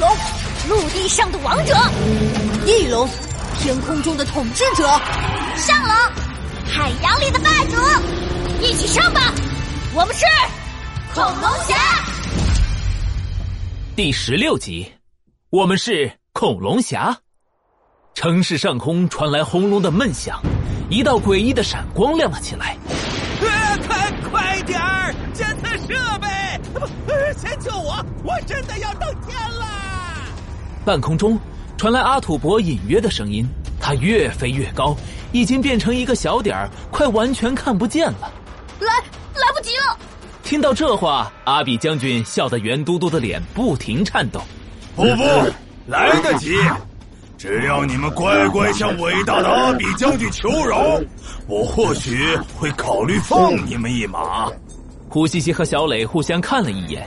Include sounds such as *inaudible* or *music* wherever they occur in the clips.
龙，陆地上的王者；翼龙，天空中的统治者；上龙，海洋里的霸主。一起上吧！我们是恐龙侠。第十六集，我们是恐龙侠。城市上空传来轰隆的闷响，一道诡异的闪光亮了起来。快快点儿！监测设备，先救我！我真的要登天了！半空中传来阿土伯隐约的声音，他越飞越高，已经变成一个小点儿，快完全看不见了。来，来不及了！听到这话，阿比将军笑得圆嘟嘟的脸不停颤抖。不不，来得及！只要你们乖乖向伟大的阿比将军求饶，我或许会考虑放你们一马。胡西西和小磊互相看了一眼，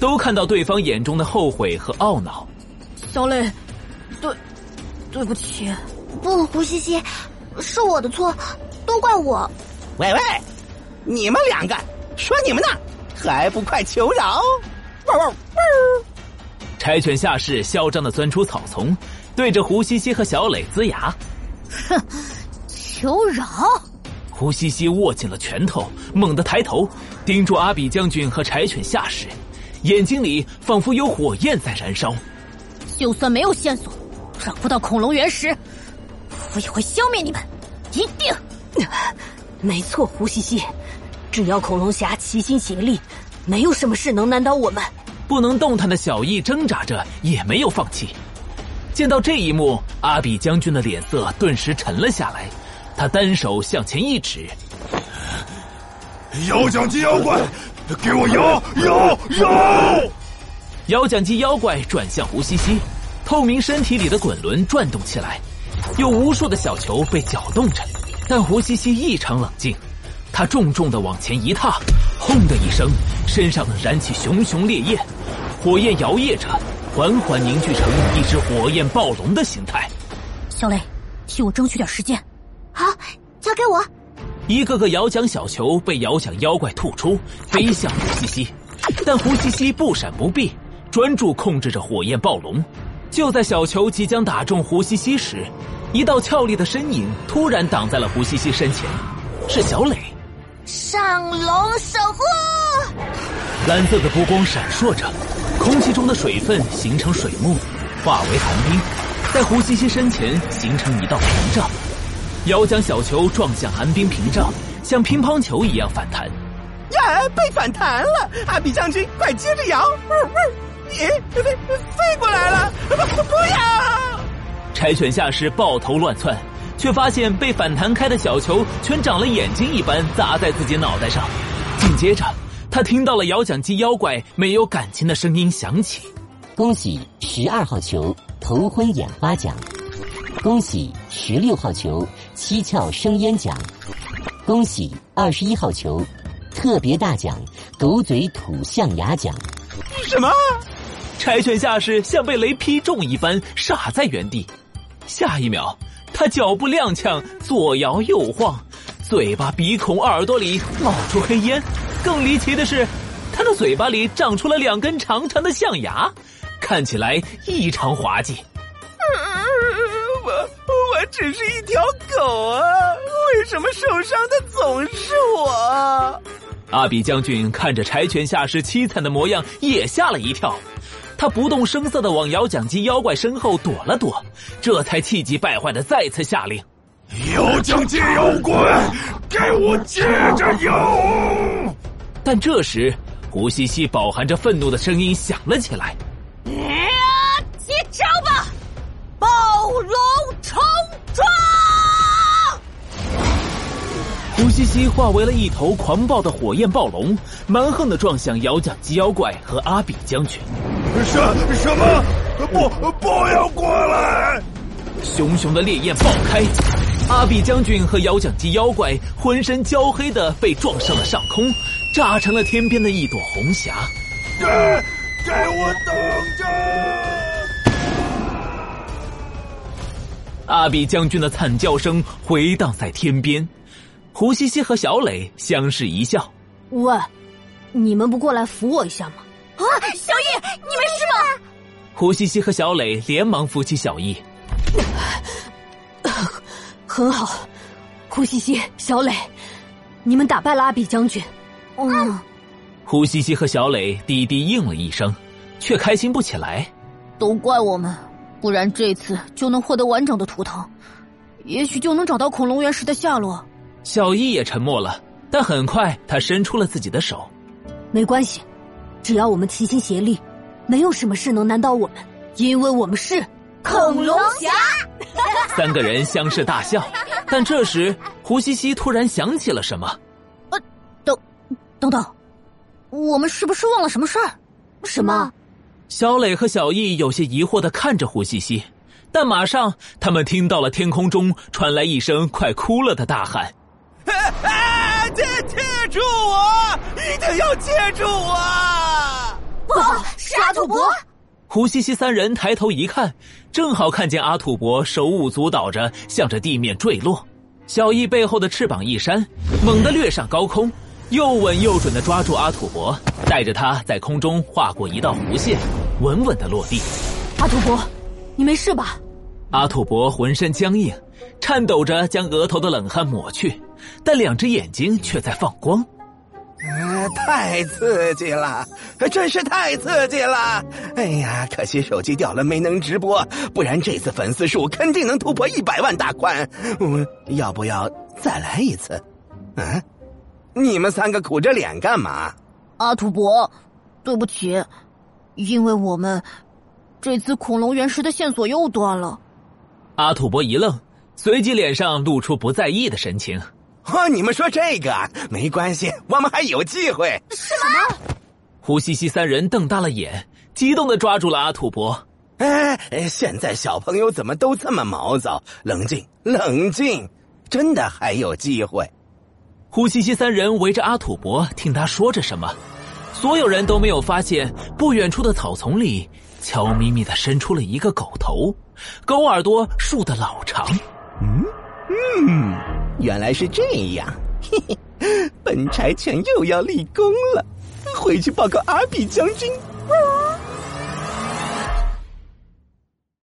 都看到对方眼中的后悔和懊恼。小磊，对，对不起。不，胡西西，是我的错，都怪我。喂喂，你们两个说你们呢，还不快求饶！汪汪汪！柴犬下士嚣张的钻出草丛。对着胡西西和小磊龇牙，哼！求饶！胡西西握紧了拳头，猛地抬头，盯住阿比将军和柴犬下士，眼睛里仿佛有火焰在燃烧。就算没有线索，找不到恐龙原石，我也会消灭你们！一定！*laughs* 没错，胡西西，只要恐龙侠齐心协力，没有什么事能难倒我们。不能动弹的小易挣扎着，也没有放弃。见到这一幕，阿比将军的脸色顿时沉了下来。他单手向前一指：“摇奖机妖怪，给我摇摇摇！”摇奖机妖怪转向胡西西，透明身体里的滚轮转动起来，有无数的小球被搅动着。但胡西西异常冷静，他重重的往前一踏，轰的一声，身上燃起熊熊烈焰，火焰摇曳着。缓缓凝聚成一只火焰暴龙的形态。小磊，替我争取点时间。好，交给我。一个个摇奖小球被摇奖妖怪吐出，飞向胡西西。但胡西西不闪不避，专注控制着火焰暴龙。就在小球即将打中胡西西时，一道俏丽的身影突然挡在了胡西西身前，是小磊。上龙守护。蓝色的波光闪烁着。空气中的水分形成水幕，化为寒冰，在胡西西身前形成一道屏障。摇将小球撞向寒冰屏障，像乒乓球一样反弹。呀，被反弹了！阿比将军，快接着摇！你飞飞过来了！不 *laughs* 不要！柴犬下士抱头乱窜，却发现被反弹开的小球全长了眼睛一般砸在自己脑袋上。紧接着。他听到了摇奖机妖怪没有感情的声音响起：“恭喜十二号球头昏眼花奖，恭喜十六号球七窍生烟奖，恭喜二十一号球特别大奖狗嘴吐象牙奖。”什么？柴犬下士像被雷劈中一般，傻在原地。下一秒，他脚步踉跄，左摇右晃，嘴巴、鼻孔、耳朵里冒出黑烟。更离奇的是，他的嘴巴里长出了两根长长的象牙，看起来异常滑稽。我我只是一条狗啊，为什么受伤的总是我？阿比将军看着柴犬下士凄惨的模样，也吓了一跳。他不动声色的往摇奖机妖怪身后躲了躲，这才气急败坏的再次下令：“摇奖机妖怪，给我接着摇！”但这时，胡西西饱含着愤怒的声音响了起来：“胡西西化为了一头狂暴的火焰暴龙，蛮横的撞向摇奖机妖怪和阿比将军。什什么？不，不要过来！熊熊的烈焰爆开，阿比将军和摇奖机妖怪浑身焦黑的被撞上了上空。炸成了天边的一朵红霞。给给我等着！阿比将军的惨叫声回荡在天边。胡西西和小磊相视一笑：“喂，你们不过来扶我一下吗？”啊，小易，你没事吗？胡西西和小磊连忙扶起小易。*coughs* 很好，胡西西、小磊，你们打败了阿比将军。嗯，胡西西和小磊低低应了一声，却开心不起来。都怪我们，不然这次就能获得完整的图腾，也许就能找到恐龙原石的下落。小易也沉默了，但很快他伸出了自己的手。没关系，只要我们齐心协力，没有什么事能难倒我们，因为我们是恐龙侠。*laughs* 三个人相视大笑，但这时胡西西突然想起了什么。呃，等，等等，我们是不是忘了什么事儿？什么？小磊和小易有些疑惑的看着胡西西，但马上他们听到了天空中传来一声快哭了的大喊：“要接住我！”不，是阿土伯。胡西西三人抬头一看，正好看见阿土伯手舞足蹈着向着地面坠落。小易背后的翅膀一扇，猛地掠上高空，又稳又准的抓住阿土伯，带着他在空中划过一道弧线，稳稳的落地。阿土伯，你没事吧？阿土伯浑身僵硬，颤抖着将额头的冷汗抹去，但两只眼睛却在放光。啊，太刺激了，真是太刺激了！哎呀，可惜手机掉了，没能直播，不然这次粉丝数肯定能突破一百万大关。嗯，要不要再来一次？啊，你们三个苦着脸干嘛？阿土伯，对不起，因为我们这次恐龙原石的线索又断了。阿土伯一愣，随即脸上露出不在意的神情。哦，你们说这个没关系，我们还有机会。什么？胡西西三人瞪大了眼，激动的抓住了阿土伯。哎，现在小朋友怎么都这么毛躁？冷静，冷静，真的还有机会。胡西西三人围着阿土伯听他说着什么，所有人都没有发现不远处的草丛里悄咪咪的伸出了一个狗头，狗耳朵竖得老长。嗯嗯。原来是这样，嘿嘿，本柴犬又要立功了，回去报告阿比将军。